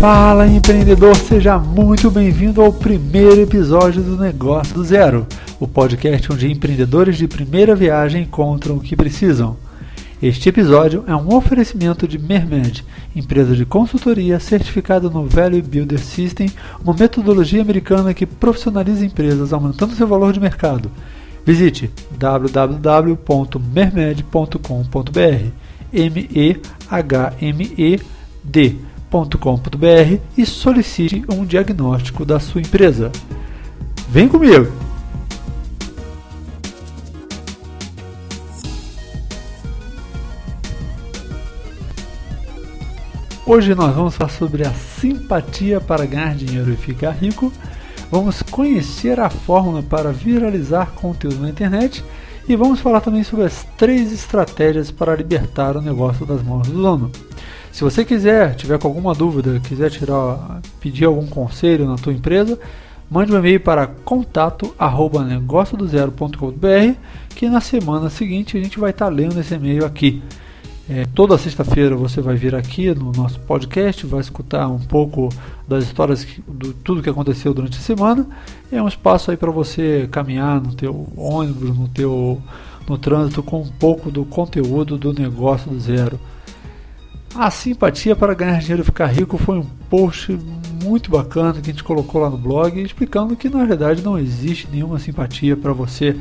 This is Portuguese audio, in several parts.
Fala empreendedor, seja muito bem-vindo ao primeiro episódio do Negócio do Zero, o podcast onde empreendedores de primeira viagem encontram o que precisam. Este episódio é um oferecimento de Mermed, empresa de consultoria certificada no Value Builder System, uma metodologia americana que profissionaliza empresas aumentando seu valor de mercado. Visite www.mermed.com.br M E H M E D com.br e solicite um diagnóstico da sua empresa. Vem comigo! Hoje nós vamos falar sobre a simpatia para ganhar dinheiro e ficar rico. Vamos conhecer a fórmula para viralizar conteúdo na internet e vamos falar também sobre as três estratégias para libertar o negócio das mãos do dono. Se você quiser, tiver com alguma dúvida, quiser tirar, pedir algum conselho na tua empresa, mande um e-mail para contato@negociodozero.com.br que na semana seguinte a gente vai estar lendo esse e-mail aqui. É, toda sexta-feira você vai vir aqui no nosso podcast, vai escutar um pouco das histórias do tudo que aconteceu durante a semana. É um espaço aí para você caminhar no teu ônibus, no teu no trânsito com um pouco do conteúdo do negócio do zero. A simpatia para ganhar dinheiro e ficar rico foi um post muito bacana que a gente colocou lá no blog, explicando que na verdade não existe nenhuma simpatia para você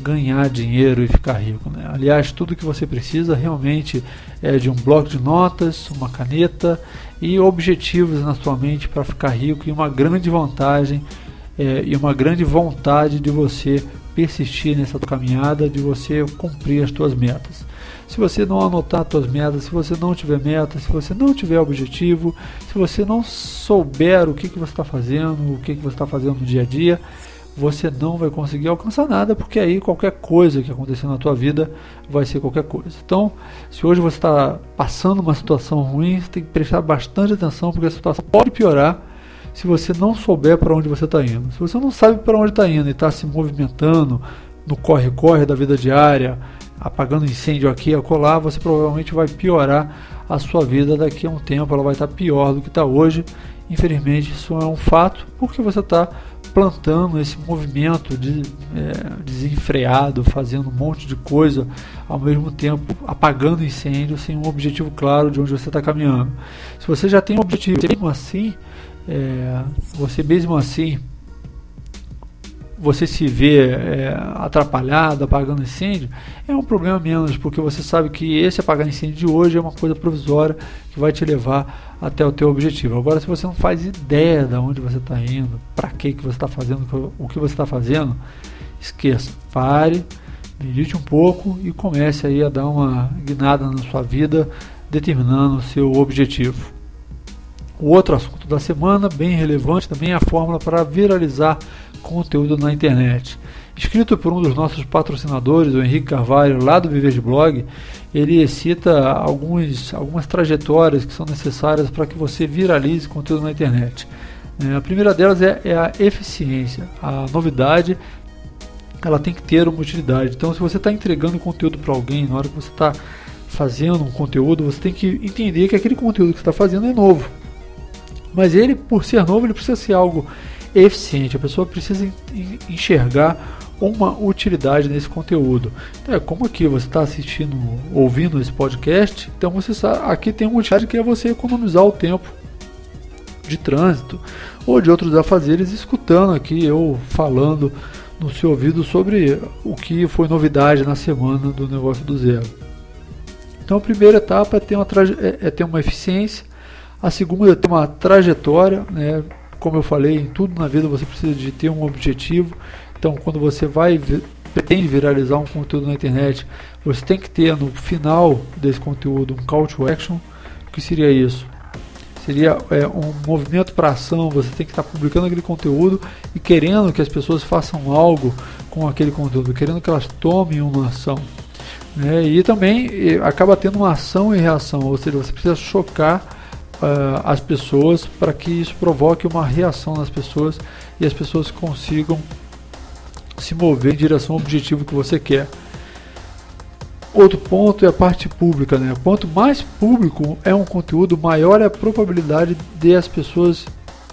ganhar dinheiro e ficar rico. Né? Aliás, tudo que você precisa realmente é de um bloco de notas, uma caneta e objetivos na sua mente para ficar rico e uma grande vantagem é, e uma grande vontade de você persistir nessa caminhada, de você cumprir as suas metas. Se você não anotar suas metas, se você não tiver metas, se você não tiver objetivo, se você não souber o que, que você está fazendo, o que, que você está fazendo no dia a dia, você não vai conseguir alcançar nada, porque aí qualquer coisa que acontecer na tua vida vai ser qualquer coisa. Então, se hoje você está passando uma situação ruim, você tem que prestar bastante atenção, porque a situação pode piorar se você não souber para onde você está indo. Se você não sabe para onde está indo e está se movimentando no corre-corre da vida diária, apagando incêndio aqui e acolá, você provavelmente vai piorar a sua vida daqui a um tempo, ela vai estar pior do que está hoje. Infelizmente, isso é um fato, porque você está plantando esse movimento de, é, desenfreado, fazendo um monte de coisa ao mesmo tempo, apagando incêndio sem um objetivo claro de onde você está caminhando. Se você já tem um objetivo, mesmo assim, é, você mesmo assim você se vê é, atrapalhado, apagando incêndio, é um problema menos, porque você sabe que esse apagar incêndio de hoje é uma coisa provisória que vai te levar até o teu objetivo. Agora, se você não faz ideia de onde você está indo, para que, você está fazendo, o que você está fazendo, esqueça, pare, medite um pouco e comece aí a dar uma guinada na sua vida, determinando o seu objetivo. O outro assunto da semana, bem relevante também, é a fórmula para viralizar conteúdo na internet. Escrito por um dos nossos patrocinadores, o Henrique Carvalho, lá do Viver de Blog, ele cita alguns, algumas trajetórias que são necessárias para que você viralize conteúdo na internet. É, a primeira delas é, é a eficiência. A novidade ela tem que ter uma utilidade. Então, se você está entregando conteúdo para alguém, na hora que você está fazendo um conteúdo, você tem que entender que aquele conteúdo que você está fazendo é novo. Mas ele, por ser novo, ele precisa ser algo eficiente. A pessoa precisa enxergar uma utilidade nesse conteúdo. Então, é como aqui você está assistindo, ouvindo esse podcast, então você sabe, aqui tem uma utilidade que é você economizar o tempo de trânsito ou de outros afazeres, escutando aqui eu falando no seu ouvido sobre o que foi novidade na semana do negócio do zero. Então a primeira etapa é ter uma, é, é ter uma eficiência, a segunda é ter uma trajetória, né, como eu falei, em tudo na vida você precisa de ter um objetivo. Então, quando você vai pretende viralizar um conteúdo na internet, você tem que ter no final desse conteúdo um call to action. O que seria isso? Seria é, um movimento para ação. Você tem que estar publicando aquele conteúdo e querendo que as pessoas façam algo com aquele conteúdo, querendo que elas tomem uma ação. Né? E também acaba tendo uma ação e reação, ou seja, você precisa chocar uh, as pessoas para que isso provoque uma reação nas pessoas e as pessoas consigam se mover em direção ao objetivo que você quer. Outro ponto é a parte pública, né? Quanto mais público é um conteúdo, maior é a probabilidade de as pessoas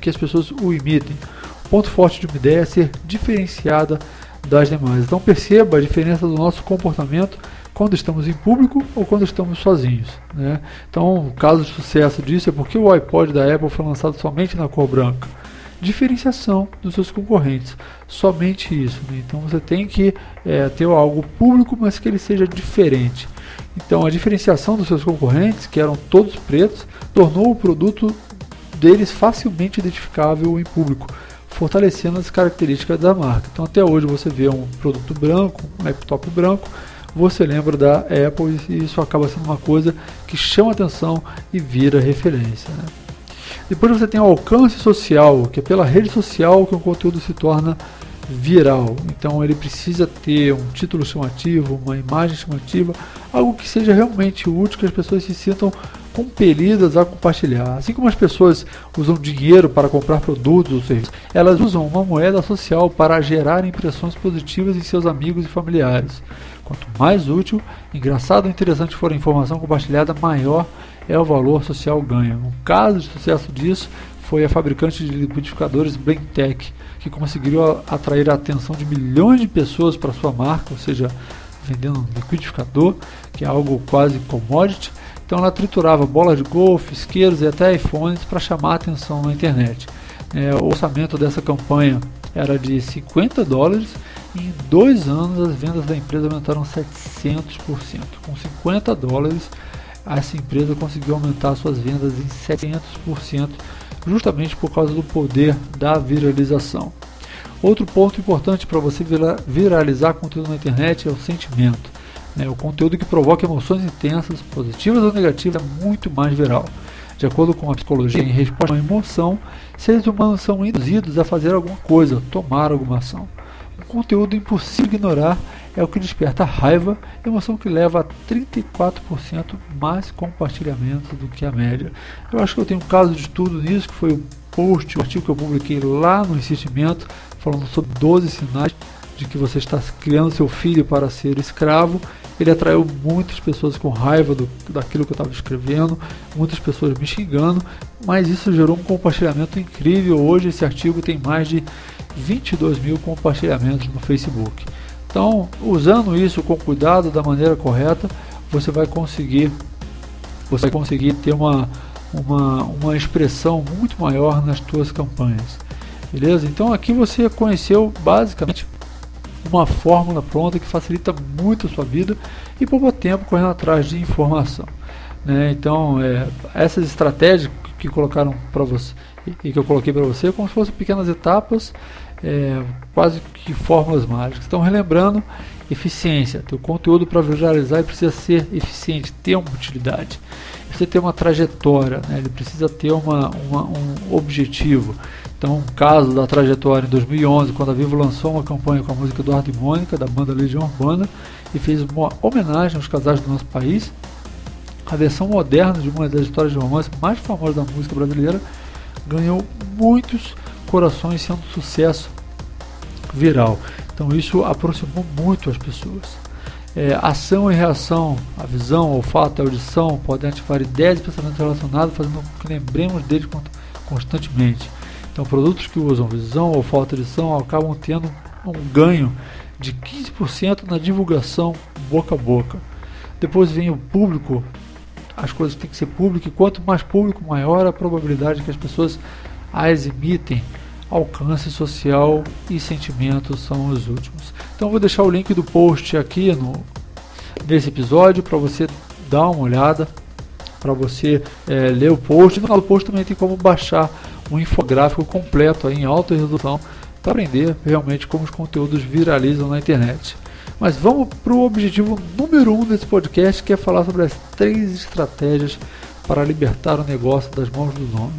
que as pessoas o imitem. O ponto forte de uma ideia é ser diferenciada das demais. Então perceba a diferença do nosso comportamento quando estamos em público ou quando estamos sozinhos. Né? Então, o caso de sucesso disso é porque o iPod da Apple foi lançado somente na cor branca. Diferenciação dos seus concorrentes, somente isso. Né? Então você tem que é, ter algo público, mas que ele seja diferente. Então a diferenciação dos seus concorrentes, que eram todos pretos, tornou o produto deles facilmente identificável em público, fortalecendo as características da marca. Então até hoje você vê um produto branco, um laptop branco, você lembra da Apple e isso acaba sendo uma coisa que chama atenção e vira referência. Né? Depois você tem o alcance social, que é pela rede social que o conteúdo se torna viral. Então ele precisa ter um título chamativo, uma imagem chamativa, algo que seja realmente útil, que as pessoas se sintam compelidas a compartilhar. Assim como as pessoas usam dinheiro para comprar produtos ou serviços, elas usam uma moeda social para gerar impressões positivas em seus amigos e familiares. Quanto mais útil, engraçado ou interessante for a informação compartilhada, maior é o valor social ganho. Um caso de sucesso disso foi a fabricante de liquidificadores Blendtec, que conseguiu atrair a atenção de milhões de pessoas para sua marca, ou seja, vendendo um liquidificador, que é algo quase commodity. Então ela triturava bolas de golfe, isqueiros e até iPhones para chamar a atenção na internet. É, o orçamento dessa campanha era de 50 dólares em dois anos as vendas da empresa aumentaram 700%. Com 50 dólares, essa empresa conseguiu aumentar suas vendas em 700%, justamente por causa do poder da viralização. Outro ponto importante para você viralizar conteúdo na internet é o sentimento. Né? O conteúdo que provoca emoções intensas, positivas ou negativas, é muito mais viral. De acordo com a psicologia, em resposta a uma emoção, seres humanos são induzidos a fazer alguma coisa, tomar alguma ação. Um conteúdo impossível ignorar é o que desperta raiva, emoção que leva a 34% mais compartilhamentos do que a média. Eu acho que eu tenho um caso de tudo nisso, que foi o post, o artigo que eu publiquei lá no insistimento, falando sobre 12 sinais de que você está criando seu filho para ser escravo. Ele atraiu muitas pessoas com raiva do, daquilo que eu estava escrevendo, muitas pessoas me xingando, mas isso gerou um compartilhamento incrível. Hoje esse artigo tem mais de 22 mil compartilhamentos no Facebook. Então, usando isso com cuidado, da maneira correta, você vai conseguir, você vai conseguir ter uma, uma, uma expressão muito maior nas suas campanhas. Beleza? Então aqui você conheceu basicamente uma fórmula pronta que facilita muito a sua vida e poupa tempo correndo atrás de informação. Né? Então, é, essas estratégias que colocaram para você e que eu coloquei para você, como se fossem pequenas etapas é, quase que fórmulas mágicas. Então, relembrando, eficiência. Teu conteúdo para viralizar precisa ser eficiente, ter uma utilidade. Precisa ter uma trajetória, né? ele precisa ter uma, uma, um objetivo. Então, um caso da trajetória em 2011, quando a Vivo lançou uma campanha com a música Eduardo e Mônica, da banda Legião Urbana, e fez uma homenagem aos casais do nosso país. A versão moderna de uma das histórias de romance mais famosas da música brasileira ganhou muitos corações sendo um sucesso viral. Então isso aproximou muito as pessoas. É, ação e reação, a visão, o olfato, a audição podem ativar ideias e pensamentos relacionados, fazendo com que lembremos deles constantemente. Então, produtos que usam visão, olfato e audição acabam tendo um ganho de 15% na divulgação boca a boca. Depois vem o público, as coisas têm que ser públicas, e quanto mais público, maior a probabilidade que as pessoas as imitem alcance social e sentimento são os últimos. Então vou deixar o link do post aqui no nesse episódio para você dar uma olhada, para você é, ler o post. No final do post também tem como baixar um infográfico completo em alta resolução para aprender realmente como os conteúdos viralizam na internet. Mas vamos para o objetivo número um desse podcast, que é falar sobre as três estratégias para libertar o negócio das mãos do dono.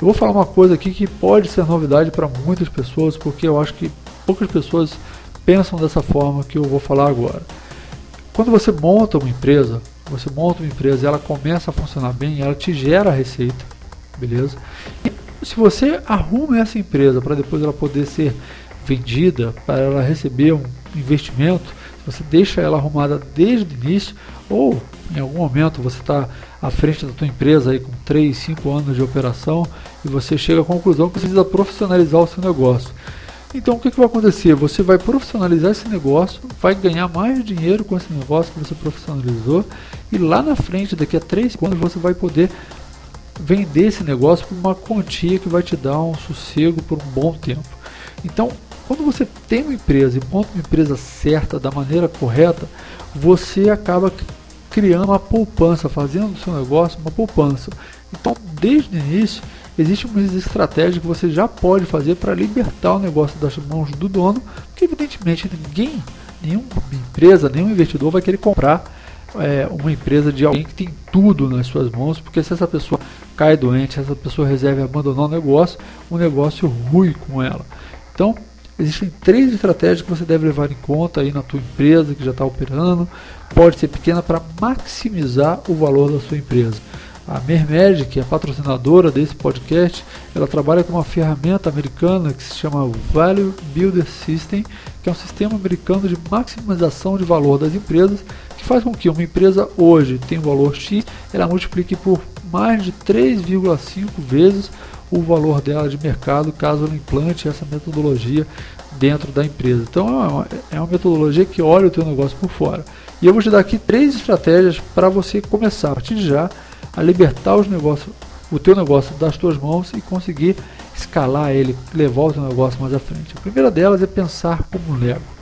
Eu vou falar uma coisa aqui que pode ser novidade para muitas pessoas, porque eu acho que poucas pessoas pensam dessa forma que eu vou falar agora. Quando você monta uma empresa, você monta uma empresa e ela começa a funcionar bem, ela te gera receita, beleza? E se você arruma essa empresa para depois ela poder ser vendida, para ela receber um investimento, você deixa ela arrumada desde o início, ou em algum momento você está à frente da tua empresa aí com 3, 5 anos de operação e você chega à conclusão que precisa profissionalizar o seu negócio. Então o que, que vai acontecer? Você vai profissionalizar esse negócio, vai ganhar mais dinheiro com esse negócio que você profissionalizou e lá na frente, daqui a 3 anos, você vai poder vender esse negócio por uma quantia que vai te dar um sossego por um bom tempo. Então, quando você tem uma empresa e monta uma empresa certa, da maneira correta, você acaba criando uma poupança, fazendo do seu negócio uma poupança. Então, desde o início, existe uma estratégia que você já pode fazer para libertar o negócio das mãos do dono, porque evidentemente ninguém, nenhuma empresa, nenhum investidor vai querer comprar é, uma empresa de alguém que tem tudo nas suas mãos, porque se essa pessoa cai doente, essa pessoa reserva abandonar o negócio, o negócio rui com ela. Então, existem três estratégias que você deve levar em conta aí na tua empresa que já está operando. Pode ser pequena para maximizar o valor da sua empresa. A Mermed, que é patrocinadora desse podcast, ela trabalha com uma ferramenta americana que se chama Value Builder System, que é um sistema americano de maximização de valor das empresas, que faz com que uma empresa hoje tenha um valor X, ela multiplique por mais de 3,5 vezes o valor dela de mercado caso ela implante essa metodologia dentro da empresa. Então é uma, é uma metodologia que olha o teu negócio por fora. E eu vou te dar aqui três estratégias para você começar a partir de já a libertar os negócios, o teu negócio das tuas mãos e conseguir escalar ele, levar o teu negócio mais à frente. A primeira delas é pensar como Lego.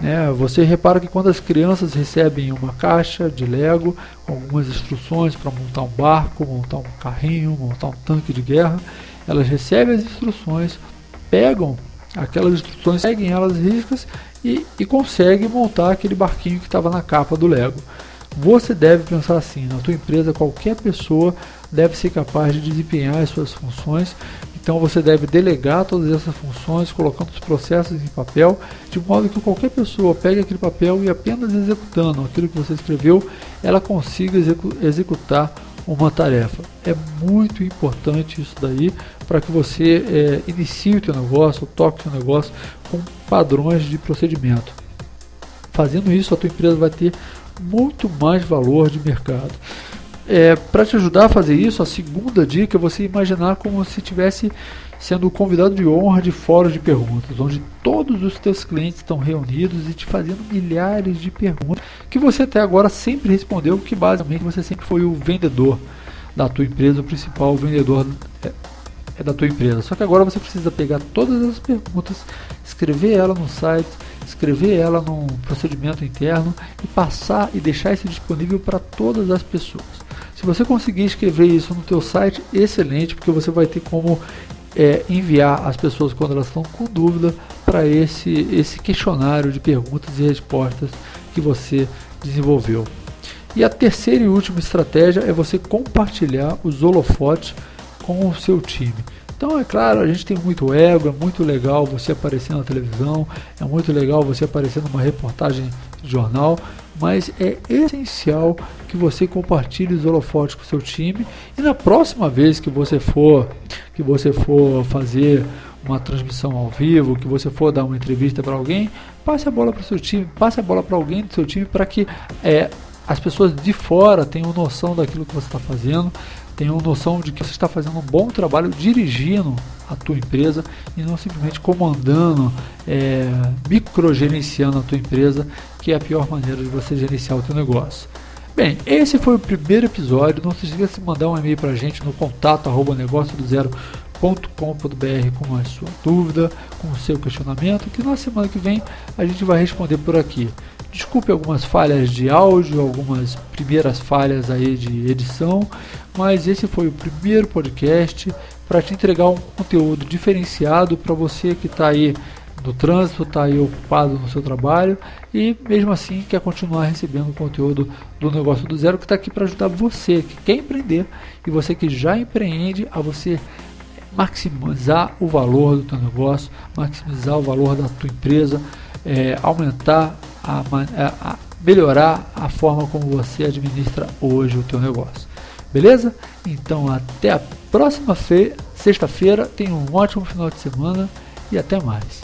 Né? Você repara que quando as crianças recebem uma caixa de Lego com algumas instruções para montar um barco, montar um carrinho, montar um tanque de guerra, elas recebem as instruções, pegam aquelas instruções, seguem elas riscas e, e conseguem montar aquele barquinho que estava na capa do Lego. Você deve pensar assim: na tua empresa, qualquer pessoa deve ser capaz de desempenhar as suas funções. Então você deve delegar todas essas funções, colocando os processos em papel, de modo que qualquer pessoa pegue aquele papel e apenas executando aquilo que você escreveu, ela consiga execu executar uma tarefa. É muito importante isso daí para que você é, inicie o seu negócio, toque o seu negócio com padrões de procedimento. Fazendo isso, a tua empresa vai ter muito mais valor de mercado. É, Para te ajudar a fazer isso, a segunda dica é você imaginar como se estivesse sendo convidado de honra de fóruns de perguntas, onde todos os teus clientes estão reunidos e te fazendo milhares de perguntas que você até agora sempre respondeu, que basicamente você sempre foi o vendedor da tua empresa, o principal vendedor é, é da tua empresa. Só que agora você precisa pegar todas as perguntas, escrever ela no site, escrever ela num procedimento interno e passar e deixar isso disponível para todas as pessoas. Se você conseguir escrever isso no teu site, excelente, porque você vai ter como é, enviar as pessoas quando elas estão com dúvida para esse, esse questionário de perguntas e respostas que você desenvolveu. E a terceira e última estratégia é você compartilhar os holofotes com o seu time. Então, é claro, a gente tem muito ego, é muito legal você aparecer na televisão, é muito legal você aparecer numa reportagem de jornal, mas é essencial que você compartilhe os holofotes com o seu time e na próxima vez que você for que você for fazer uma transmissão ao vivo, que você for dar uma entrevista para alguém, passe a bola para o seu time, passe a bola para alguém do seu time para que é, as pessoas de fora tenham noção daquilo que você está fazendo, tenham noção de que você está fazendo um bom trabalho dirigindo a tua empresa e não simplesmente comandando, é, microgerenciando a tua empresa, que é a pior maneira de você gerenciar o teu negócio. Bem, esse foi o primeiro episódio. Não se esqueça de mandar um e-mail para a gente no contato arroba negócio do zero com a sua dúvida, com o seu questionamento, que na semana que vem a gente vai responder por aqui. Desculpe algumas falhas de áudio, algumas primeiras falhas aí de edição, mas esse foi o primeiro podcast para te entregar um conteúdo diferenciado para você que está aí no trânsito, está aí ocupado no seu trabalho e mesmo assim quer continuar recebendo conteúdo do negócio do zero que está aqui para ajudar você que quer empreender e você que já empreende a você maximizar o valor do teu negócio, maximizar o valor da tua empresa, é, aumentar a, a, melhorar a forma como você administra hoje o teu negócio. Beleza? Então até a próxima sexta-feira. Tenha um ótimo final de semana e até mais.